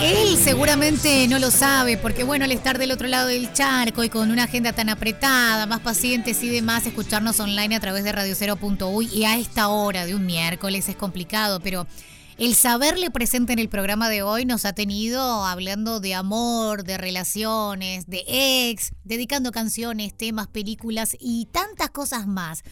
Él seguramente no lo sabe, porque bueno, al estar del otro lado del charco y con una agenda tan apretada, más pacientes y demás, escucharnos online a través de radiocero.uy y a esta hora de un miércoles es complicado, pero el saberle presente en el programa de hoy nos ha tenido hablando de amor, de relaciones, de ex, dedicando canciones, temas, películas y tantas cosas más.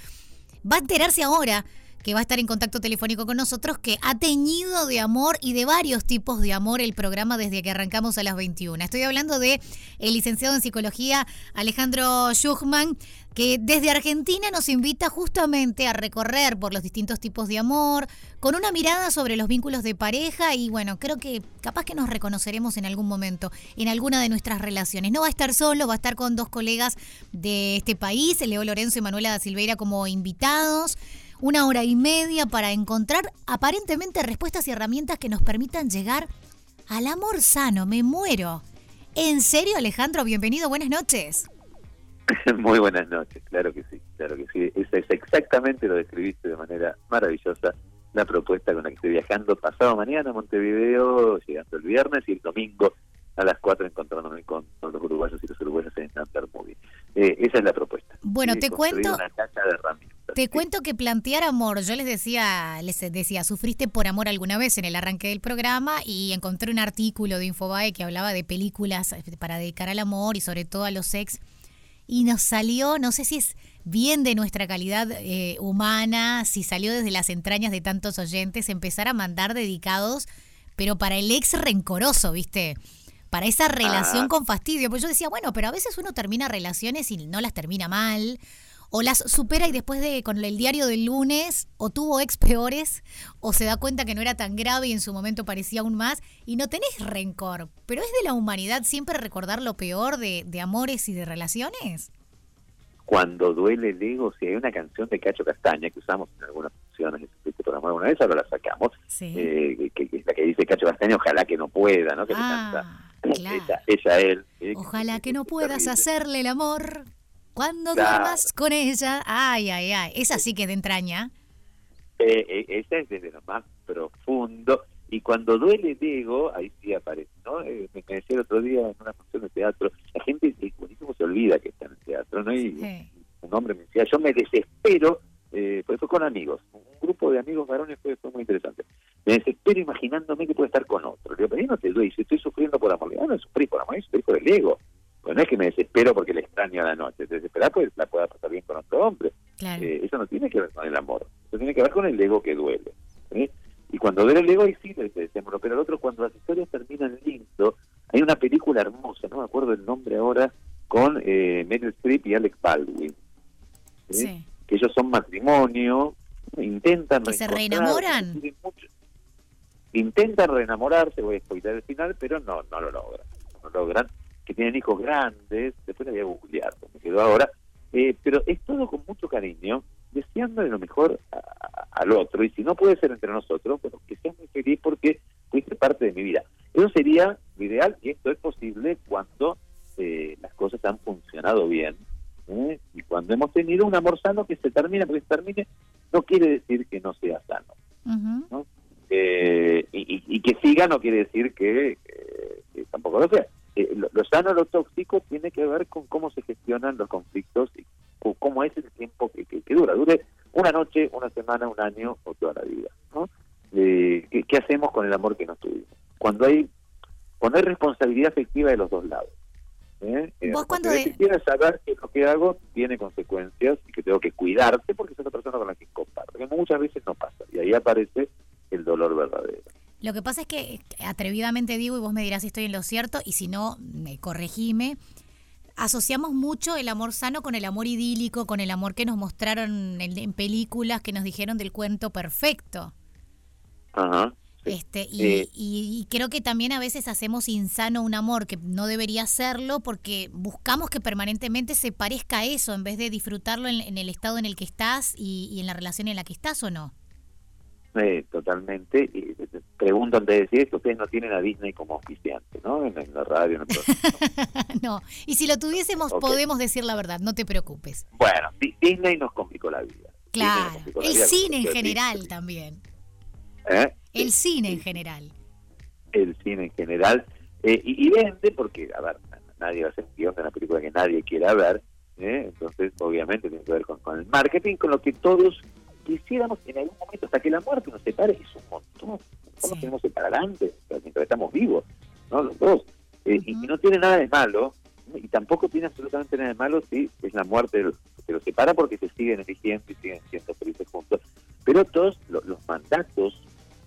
Va a enterarse ahora que va a estar en contacto telefónico con nosotros, que ha teñido de amor y de varios tipos de amor el programa desde que arrancamos a las 21. Estoy hablando de el licenciado en psicología Alejandro Schuchman, que desde Argentina nos invita justamente a recorrer por los distintos tipos de amor, con una mirada sobre los vínculos de pareja y bueno, creo que capaz que nos reconoceremos en algún momento en alguna de nuestras relaciones. No va a estar solo, va a estar con dos colegas de este país, Leo Lorenzo y Manuela da Silveira como invitados una hora y media para encontrar aparentemente respuestas y herramientas que nos permitan llegar al amor sano. Me muero. ¿En serio, Alejandro? Bienvenido, buenas noches. Muy buenas noches, claro que sí, claro que sí. Es, es exactamente lo describiste de manera maravillosa la propuesta con la que estoy viajando pasado mañana a Montevideo, llegando el viernes y el domingo a las 4 encontrándome con, los uruguayos y los uruguayos en Amber Movie. Eh, esa es la propuesta. Bueno, te cuento. Te cuento que plantear amor, yo les decía, les decía, sufriste por amor alguna vez en el arranque del programa y encontré un artículo de Infobae que hablaba de películas para dedicar al amor y sobre todo a los sex y nos salió, no sé si es bien de nuestra calidad eh, humana, si salió desde las entrañas de tantos oyentes, empezar a mandar dedicados, pero para el ex rencoroso, ¿viste? para esa relación ah. con fastidio. Pues yo decía, bueno, pero a veces uno termina relaciones y no las termina mal, o las supera y después de con el diario del lunes, o tuvo ex peores, o se da cuenta que no era tan grave y en su momento parecía aún más, y no tenés rencor. Pero es de la humanidad siempre recordar lo peor de, amores y de relaciones. Cuando duele el ego, si hay una canción de Cacho Castaña que usamos en algunas funciones este programa alguna vez, ahora la sacamos, eh, que, es la que dice Cacho Castaña, ojalá que no pueda, ¿no? Que ah. Ella, él. Ojalá que no puedas hacerle el amor cuando duermas con ella. Ay, ay, ay. Esa sí que de entraña. Eh, eh, esa es desde lo más profundo. Y cuando duele Diego, ahí sí aparece, ¿no? Eh, me decía el otro día en una función de teatro, la gente buenísimo se olvida que está en el teatro, ¿no? Y un hombre me decía, yo me desespero, eh, pues fue con amigos, un grupo de amigos varones fue, fue muy interesante me desespero imaginándome que puede estar con otro. Le digo, pero no te doy, si estoy sufriendo por amor. Le digo, no, no sufrí por amor, sufrí por el ego. Pues no es que me desespero porque le extraño a la noche, te desesperas pues la pueda pasar bien con otro hombre. Eh, eso no tiene que ver con el amor, eso tiene que ver con el ego que duele. Y cuando duele el ego, ahí sí le decimos, pero el otro, cuando las historias terminan lindo, hay una película hermosa, no me acuerdo el nombre ahora, con eh, Meryl Streep y Alex Baldwin. Que ellos son matrimonio, intentan... Que se reenamoran intentan reenamorarse, voy a spoiler el final, pero no, no lo logran. No logran, que tienen hijos grandes, después la voy a googlear, me quedó ahora, eh, pero es todo con mucho cariño, deseándole lo mejor al otro, y si no puede ser entre nosotros, bueno, que seas muy feliz porque fuiste parte de mi vida. Eso sería lo ideal, y esto es posible cuando eh, las cosas han funcionado bien, ¿eh? y cuando hemos tenido un amor sano que se termina, porque se termine, no quiere decir que no sea sano. ¿no? Eh, y, que siga no quiere decir que, eh, tampoco lo sea. Eh, lo, sano, lo tóxico, tiene que ver con cómo se gestionan los conflictos y cómo es el tiempo que, dura. Dure una noche, una semana, un año o toda la vida. ¿no? ¿qué, hacemos con el amor que nos tuvimos? Cuando hay, cuando hay responsabilidad afectiva de los dos lados. ¿Vos cuando quieres saber que lo que hago tiene consecuencias y que tengo que cuidarte porque es una persona con la que comparto. Que muchas veces no pasa. Y ahí aparece el dolor verdadero. Lo que pasa es que atrevidamente digo, y vos me dirás si estoy en lo cierto, y si no, me corregime, asociamos mucho el amor sano con el amor idílico, con el amor que nos mostraron en, películas que nos dijeron del cuento perfecto. Ajá. Este, y, y, creo que también a veces hacemos insano un amor que no debería serlo porque buscamos que permanentemente se parezca a eso en vez de disfrutarlo en, el estado en el que estás y, y en la relación en la que estás o no totalmente. Y pregunto antes de decir esto, ustedes no tienen a Disney como oficiante, ¿no? En, la radio. no, y si lo tuviésemos podemos decir la verdad, no te preocupes. Bueno, Disney nos complicó la vida. Claro, el cine en general también. ¿Eh? El cine en general. el cine en general, eh, y, vende porque, a ver, nadie va a hacer un guion de una película que nadie quiera ver, ¿eh? entonces obviamente tiene que ver con, el marketing, con lo que todos quisiéramos en algún momento, hasta que la muerte nos separe, es un montón, no nos queremos separar antes, mientras estamos vivos, ¿no? Los dos. Eh, y, no tiene nada de malo, y tampoco tiene absolutamente nada de malo si es la muerte que los separa porque se siguen eligiendo y siguen siendo felices juntos. Pero todos los, mandatos,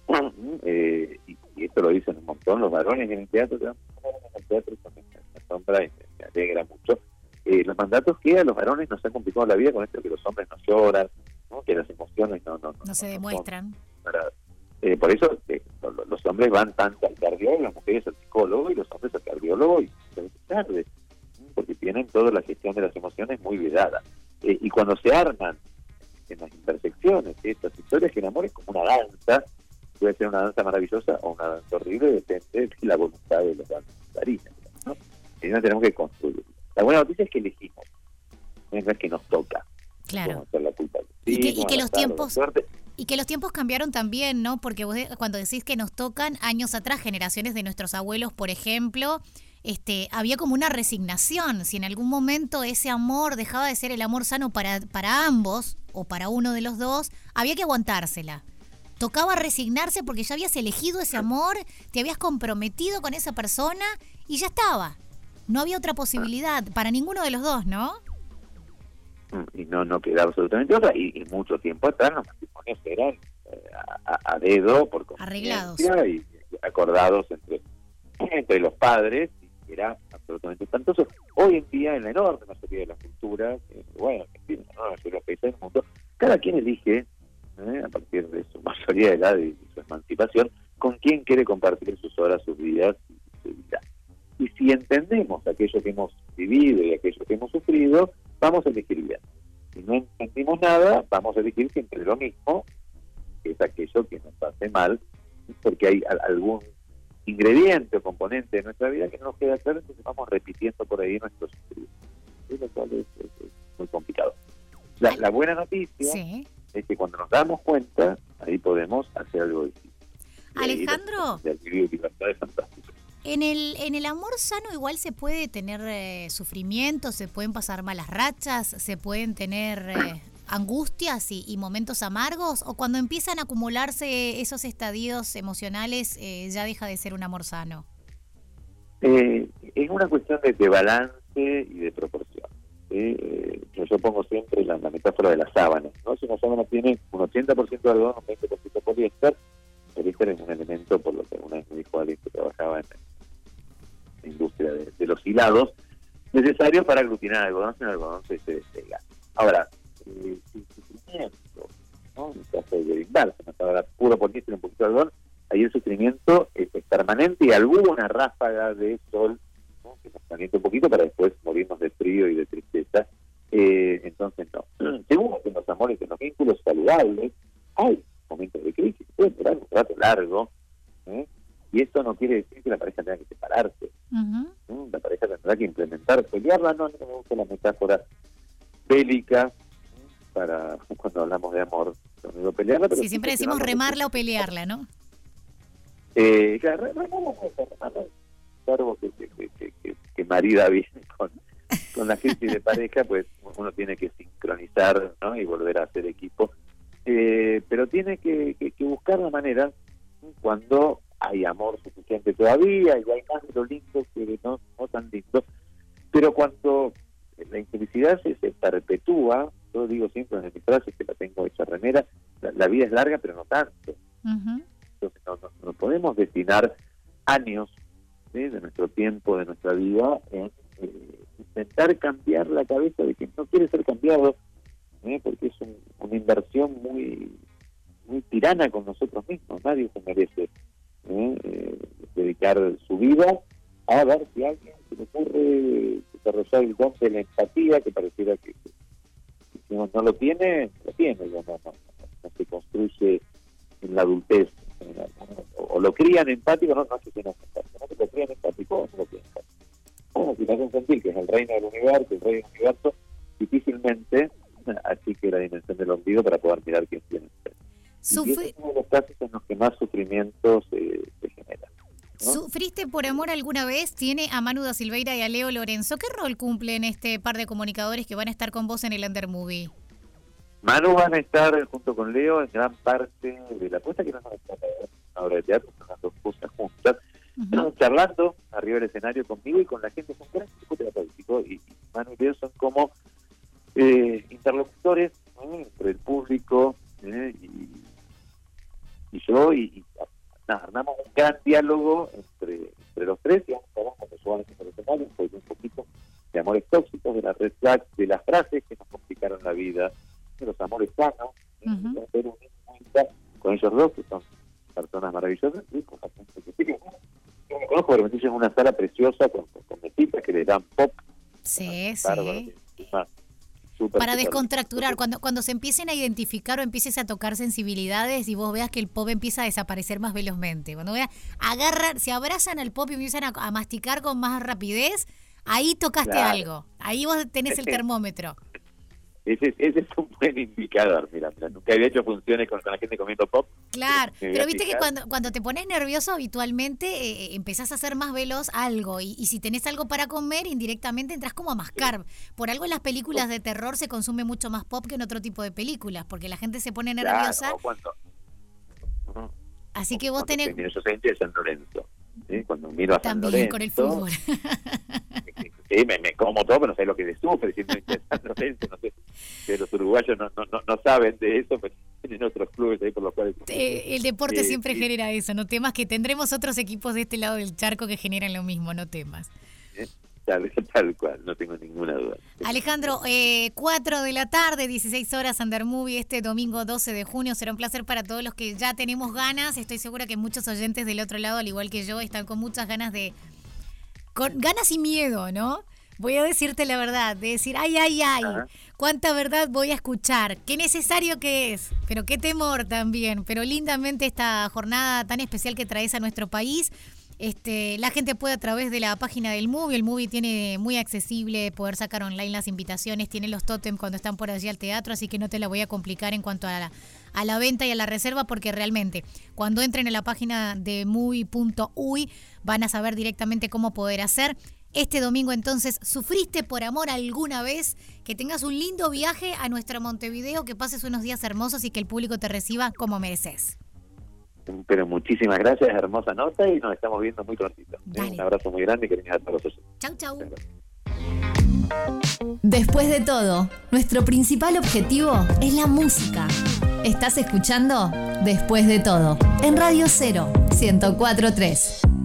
eh, y, esto lo dicen un montón los varones en el teatro, en el teatro me asombra y me, alegra mucho, eh, los mandatos que a los varones nos han complicado la vida con esto que los hombres no lloran, que las emociones no, no, no, se demuestran. Eh, por eso eh, los hombres van tanto al cardiólogo, las mujeres al psicólogo y los hombres al cardiólogo y tarde, porque tienen toda la gestión de las emociones muy vedada. Eh, y cuando se arman en las intersecciones estas historias, que el amor es como una danza, puede ser una danza maravillosa o una danza horrible, depende de la voluntad de los danzarines. ¿no? Y no tenemos que construir. La buena noticia es que elegimos, no es que nos toca. Claro. Y que, los tiempos y que los tiempos cambiaron también, ¿no? Porque vos cuando decís que nos tocan años atrás, generaciones de nuestros abuelos, por ejemplo, este, había como una resignación. Si en algún momento ese amor dejaba de ser el amor sano para, para ambos o para uno de los dos, había que aguantársela. Tocaba resignarse porque ya habías elegido ese amor, te habías comprometido con esa persona y ya estaba. No había otra posibilidad para ninguno de los dos, ¿no? Y no no quedaba absolutamente otra y, mucho tiempo atrás los matrimonios eran eh, a, dedo por arreglados. y, acordados entre entre los padres y era absolutamente espantoso. Hoy en día en la enorme mayoría de las culturas eh, bueno en la mayoría de los países del mundo cada quien elige eh, a partir de su mayoría de edad y, su emancipación con quién quiere compartir sus horas sus vidas y su vida. Y si entendemos aquello que hemos vivido y aquello que hemos sufrido vamos a elegir bien. Si no entendimos nada, vamos a elegir siempre lo mismo, que es aquello que nos hace mal, porque hay algún ingrediente o componente de nuestra vida que no nos queda claro, entonces vamos repitiendo por ahí nuestros Lo cual es, muy complicado. La, buena noticia es que cuando nos damos cuenta, ahí podemos hacer algo distinto. Alejandro. En el, en el amor sano igual se puede tener eh, sufrimiento, se pueden pasar malas rachas, se pueden tener eh, angustias y, momentos amargos, o cuando empiezan a acumularse esos estadios emocionales eh, ya deja de ser un amor sano. es una cuestión de, balance y de proporción. yo pongo siempre la, metáfora de las sábanas. ¿no? Si una sábana tiene un 80% de algodón, un 20% de poliéster, el poliéster es un elemento, por lo que una vez me dijo alguien que trabajaba en industria de, los hilados, necesarios para aglutinar algodón, si el algodón se, se despega. Ahora, el sufrimiento, ¿no? en el caso de se puro poliéster un poquito de algodón, ahí el sufrimiento es, permanente y alguna ráfaga de sol que nos calienta un poquito para después morirnos de frío y de tristeza. Eh, entonces, no. Según en los amores, en los vínculos saludables, hay momentos de crisis, puede durar un rato largo, ¿eh? y esto no quiere decir que la pareja tenga que separarse. La pareja tendrá que implementar, pelearla, no, no me gusta la metáfora bélica para cuando hablamos de amor. No pelearla, pero sí, siempre decimos remarla o pelearla, ¿no? Eh, claro, remarla, claro que, que, que, que, marida bien con, con la crisis de pareja, pues uno tiene que sincronizar ¿no? y volver a hacer equipo. Eh, pero tiene que, que buscar la manera cuando hay amor suficiente todavía y hay más de lo lindo que no, no tan lindo. Pero cuando la infelicidad se, perpetúa, yo digo siempre en mi frase que la tengo hecha remera, la, vida es larga pero no tanto. Entonces no, podemos destinar años de nuestro tiempo, de nuestra vida, en eh, intentar cambiar la cabeza de quien no quiere ser cambiado, porque es una inversión muy muy tirana con nosotros mismos, nadie se merece ¿eh? dedicar su vida a ver si alguien se le ocurre desarrollar el don de la empatía, que pareciera que, si uno no lo tiene, lo tiene, no, no, no, se construye en la adultez. o, lo crían empático, no, no sé si no empático, no se lo crían empático no lo crían empático. Bueno, si sentir que es el reino del universo, el rey del universo, difícilmente así que la dimensión del ombligo para poder mirar quién amor alguna vez? Tiene a Manu da Silveira y a Leo Lorenzo. ¿Qué rol cumplen este par de comunicadores que van a estar con vos en el Under Movie? Manu van a estar junto con Leo en gran parte de la puesta que no nos una obra de teatro, son las dos cosas juntas, charlando arriba del escenario conmigo y con la gente, es un gran equipo terapéutico y, Manu y Leo son como eh, interlocutores entre el público eh, y, y, yo y, armamos un gran diálogo entre, los tres y vamos a hablar con los escenarios, un poquito de amores tóxicos, de la red flag, de las frases que nos complicaron la vida, de los amores sanos, hacer un con ellos dos, que son personas maravillosas, y con la gente que sigue. Yo me conozco, pero me en una sala preciosa con, con, mesitas que le dan pop. Sí, sí. Para descontracturar, cuando, cuando se empiecen a identificar o empieces a tocar sensibilidades y vos veas que el pop empieza a desaparecer más velozmente, cuando veas, agarran, se abrazan al pop y empiezan a, masticar con más rapidez, ahí tocaste algo, ahí vos tenés el termómetro. Ese, ese, es un buen indicador, mira, nunca había hecho funciones con, la gente comiendo pop. Claro, pero viste que cuando, cuando te pones nervioso habitualmente eh, eh, empezás a hacer más veloz algo y, si tenés algo para comer indirectamente entras como a mascar. Por algo en las películas de terror se consume mucho más pop que en otro tipo de películas, porque la gente se pone nerviosa. Así que vos tenés... Yo San Lorenzo, cuando miro a También San Lorenzo, con el fútbol. sí, me, me, como todo, pero no sé lo que le sufre, Lorenzo, no sé que los uruguayos no, no, no, saben de eso, pero tienen otros clubes ahí por los cuales... Eh, el deporte siempre genera eso, no temas que tendremos otros equipos de este lado del charco que generan lo mismo, no temas. ¿Eh? Tal, tal, cual, no tengo ninguna duda. Alejandro, eh, 4 de la tarde, 16 horas Under Movie, este domingo 12 de junio. Será un placer para todos los que ya tenemos ganas. Estoy segura que muchos oyentes del otro lado, al igual que yo, están con muchas ganas de. Con ganas y miedo, ¿no? voy a decirte la verdad, de decir, ay, ay, ay, cuánta verdad voy a escuchar, qué necesario que es, pero qué temor también, pero lindamente esta jornada tan especial que traes a nuestro país. Este, la gente puede a través de la página del Movie, el Movie tiene muy accesible poder sacar online las invitaciones, tiene los totem cuando están por allí al teatro, así que no te la voy a complicar en cuanto a la, a venta y a la reserva, porque realmente cuando entren en la página de movie.uy van a saber directamente cómo poder hacer. Este domingo entonces, ¿sufriste por amor alguna vez? Que tengas un lindo viaje a nuestra Montevideo, que pases unos días hermosos y que el público te reciba como mereces. Pero muchísimas gracias, hermosa nota y nos estamos viendo muy prontito. Un abrazo muy grande y que a todos Chau, chau. Después de todo, nuestro principal objetivo es la música. ¿Estás escuchando? Después de todo, en Radio 0, 1043.